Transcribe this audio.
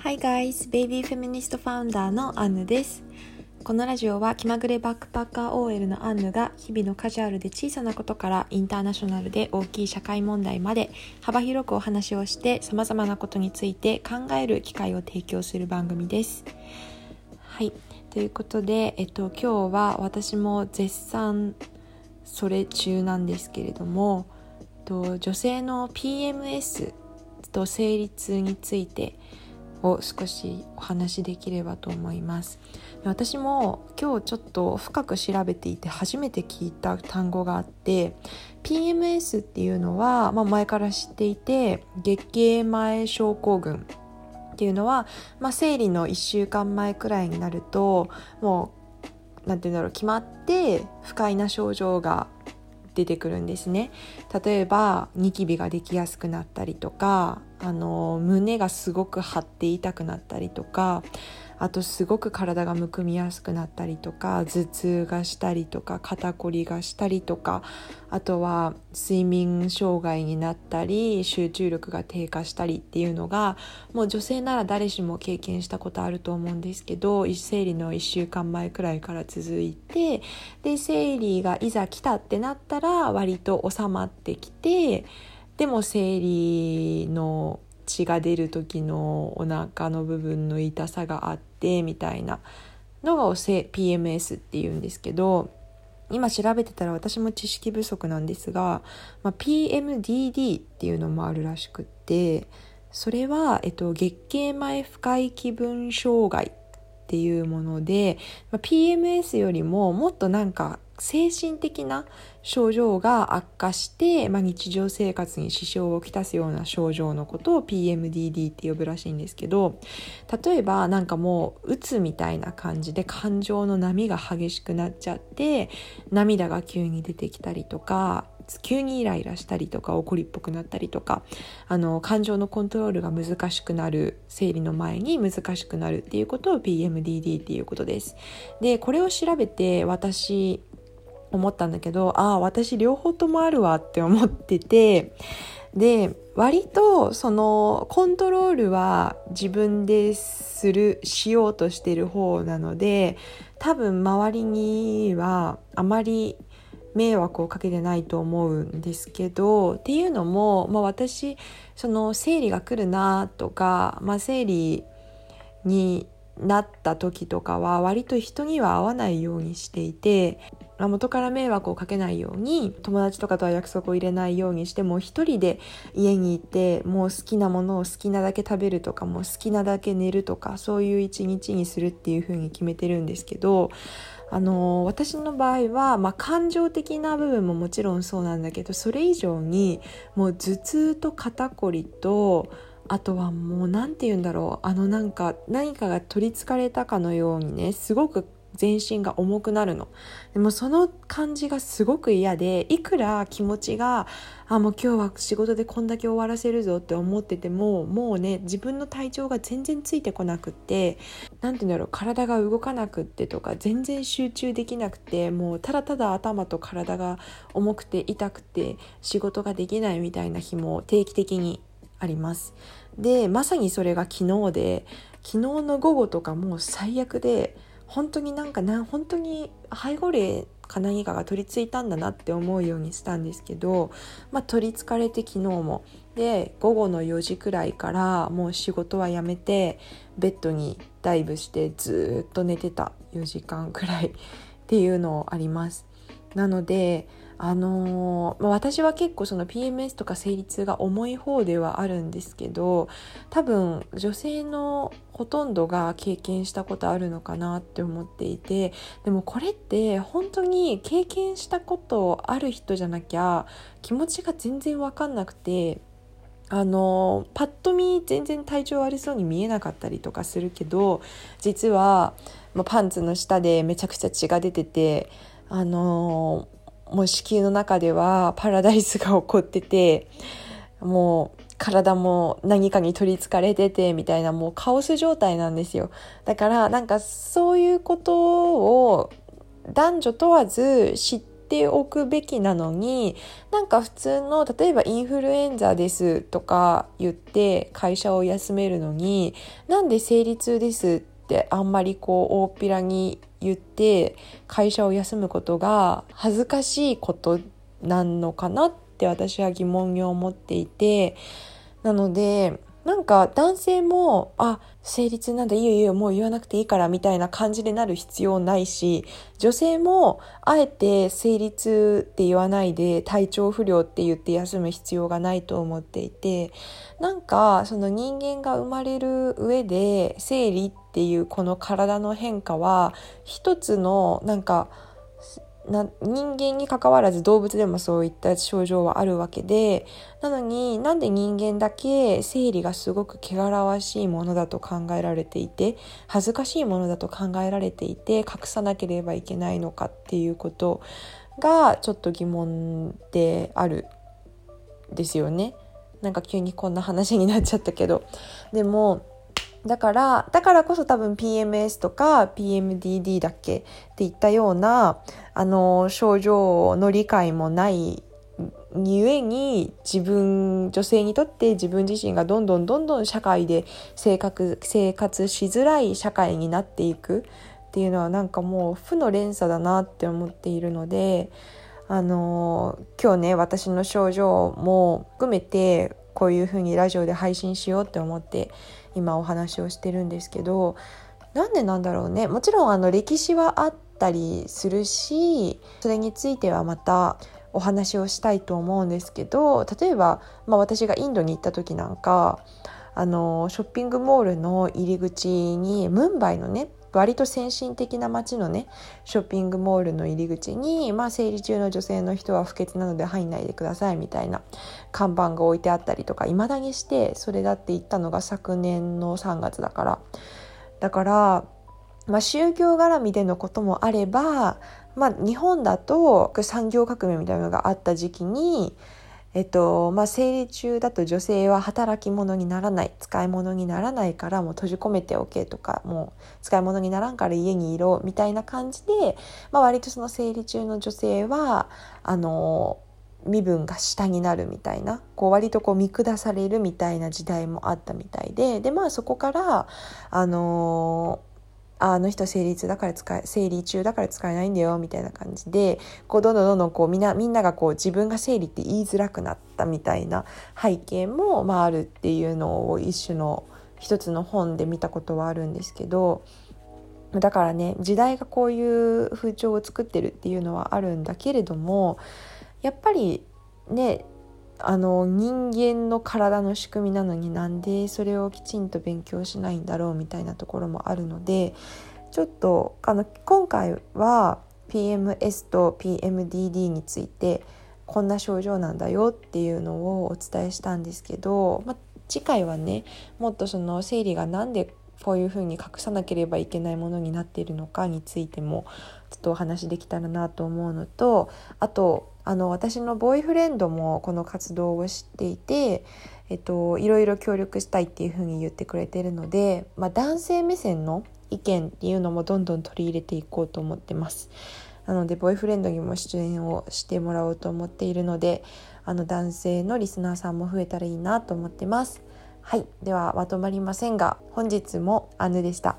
Hi guys! ベイビーフェミニストファウンダーのアンヌです。このラジオは気まぐれバックパッカー OL のアンヌが日々のカジュアルで小さなことからインターナショナルで大きい社会問題まで幅広くお話をして様々なことについて考える機会を提供する番組です。はい。ということで、えっと、今日は私も絶賛それ中なんですけれども、えっと女性の PMS と生理痛についてを少しお話しできればと思います。私も今日ちょっと深く調べていて初めて聞いた単語があって PMS っていうのは、まあ、前から知っていて月経前症候群っていうのは、まあ、生理の1週間前くらいになるともう何て言うんだろう決まって不快な症状が出てくるんですね。例えばニキビができやすくなったりとかあの胸がすごく張って痛くなったりとかあとすごく体がむくみやすくなったりとか頭痛がしたりとか肩こりがしたりとかあとは睡眠障害になったり集中力が低下したりっていうのがもう女性なら誰しも経験したことあると思うんですけど生理の1週間前くらいから続いてで生理がいざ来たってなったら割と収まってきてでも生理の血が出る時のお腹の部分の痛さがあってみたいなのがおせ PMS っていうんですけど今調べてたら私も知識不足なんですが、まあ、PMDD っていうのもあるらしくってそれは、えっと、月経前不快気分障害っていうもので、まあ、PMS よりももっとなんか精神的な症状が悪化して、まあ、日常生活に支障をきたすような症状のことを PMDD って呼ぶらしいんですけど例えばなんかもううつみたいな感じで感情の波が激しくなっちゃって涙が急に出てきたりとか急にイライラしたりとか怒りっぽくなったりとかあの感情のコントロールが難しくなる生理の前に難しくなるっていうことを PMDD っていうことです。でこれを調べて私思ったんだけどああ私両方ともあるわって思っててで割とそのコントロールは自分でするしようとしてる方なので多分周りにはあまり迷惑をかけてないと思うんですけどっていうのも、まあ、私その生理が来るなとか、まあ、生理になった時とかは割と人には会わないようにしていて元から迷惑をかけないように友達とかとは約束を入れないようにしてもう一人で家にいてもう好きなものを好きなだけ食べるとかもう好きなだけ寝るとかそういう一日にするっていう風に決めてるんですけどあの私の場合は、まあ、感情的な部分ももちろんそうなんだけどそれ以上にもう頭痛と肩こりとあとはもう何て言うんだろうあのなんか何かが取りつかれたかのようにねすごく全身が重くなるの。でもその感じがすごく嫌でいくら気持ちがあもう今日は仕事でこんだけ終わらせるぞって思っててももうね自分の体調が全然ついてこなくって何て言うんだろう体が動かなくってとか全然集中できなくてもうただただ頭と体が重くて痛くて仕事ができないみたいな日も定期的にあります。でまさにそれが昨日で昨日の午後とかもう最悪で本当になんかな本当に背後霊か何かが取り付いたんだなって思うようにしたんですけど、まあ、取りつかれて昨日もで午後の4時くらいからもう仕事はやめてベッドにダイブしてずっと寝てた4時間くらい っていうのあります。なのであのー、まあ、私は結構その PMS とか生理痛が重い方ではあるんですけど多分女性のほとんどが経験したことあるのかなって思っていてでもこれって本当に経験したことある人じゃなきゃ気持ちが全然分かんなくてあのパッと見全然体調悪そうに見えなかったりとかするけど実は、まあ、パンツの下でめちゃくちゃ血が出ててあのもう子宮の中ではパラダイスが起こっててもう体も何かに取りつかれててみたいなもうカオス状態なんですよ。だからなんかそういうことを男女問わず知っておくべきなのになんか普通の例えばインフルエンザですとか言って会社を休めるのになんで生理痛ですってあんまりこう大っぴらに言って会社を休むことが恥ずかしいことなんのかなって私は疑問に思っていてなのでなんか男性も、あ、生理痛なんだ、いいよいいよ、もう言わなくていいから、みたいな感じでなる必要ないし、女性も、あえて生理痛って言わないで、体調不良って言って休む必要がないと思っていて、なんか、その人間が生まれる上で、生理っていうこの体の変化は、一つの、なんか、な人間に関わらず動物でもそういった症状はあるわけでなのになんで人間だけ生理がすごく汚らわしいものだと考えられていて恥ずかしいものだと考えられていて隠さなければいけないのかっていうことがちょっと疑問であるですよね。なんか急にこんな話になっちゃったけどでもだから、だからこそ多分 PMS とか PMDD だっけ？っていったような、あの、症状の理解もないゆえに自分女性にとって自分自身がどんどんどんどん社会で生活生活しづらい社会になっていくっていうのはなんかもう負の連鎖だなって思っているのであの今日ね私の症状も含めてこういうふうにラジオで配信しようって思って今お話をしてるんですけどなんでなんだろうね。もちろんあの歴史はあったりするしそれについてはまたお話をしたいと思うんですけど例えば、まあ、私がインドに行った時なんかあのショッピングモールの入り口にムンバイのね割と先進的な街のねショッピングモールの入り口に、まあ、生理中の女性の人は不潔なので入んないでくださいみたいな看板が置いてあったりとかいまだにしてそれだって言ったのが昨年の3月だから。だから、まあ、宗教絡みでのこともあれば、まあ、日本だと産業革命みたいなのがあった時期にえっとまあ、生理中だと女性は働き者にならない使い物にならないからもう閉じ込めておけとかもう使い物にならんから家にいろみたいな感じで、まあ、割とその生理中の女性はあの身分が下になるみたいなこう割とこう見下されるみたいな時代もあったみたいででまあそこからあのあの人生理中だから使え生理中だから使えないんだよみたいな感じでこうどんどんどんどんこうみんなみんながこう自分が生理って言いづらくなったみたいな背景も、まあ、あるっていうのを一種の一つの本で見たことはあるんですけどだからね時代がこういう風潮を作ってるっていうのはあるんだけれどもやっぱりねあの人間の体の仕組みなのになんでそれをきちんと勉強しないんだろうみたいなところもあるのでちょっとあの今回は PMS と PMDD についてこんな症状なんだよっていうのをお伝えしたんですけど、ま、次回はねもっとその生理が何でこういうふうに隠さなければいけないものになっているのかについてもちょっとお話できたらなと思うのとあとあの私のボーイフレンドもこの活動を知っていて、えっと、いろいろ協力したいっていうふうに言ってくれてるので、まあ、男性目線の意見っていうのもどんどん取り入れていこうと思ってます。なのでボーイフレンドにも出演をしてもらおうと思っているのであの男性のリスナーさんも増えたらいいなと思ってます。はい、ではまとまりませんが本日もアヌでした。